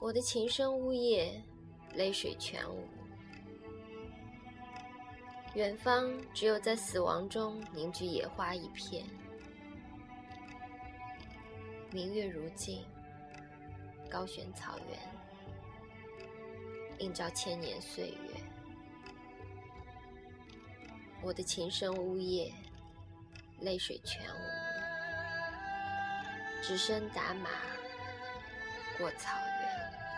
我的琴声呜咽，泪水全无。远方只有在死亡中凝聚野花一片。明月如镜，高悬草原，映照千年岁月。我的琴声呜咽，泪水全无。只身打马过草原。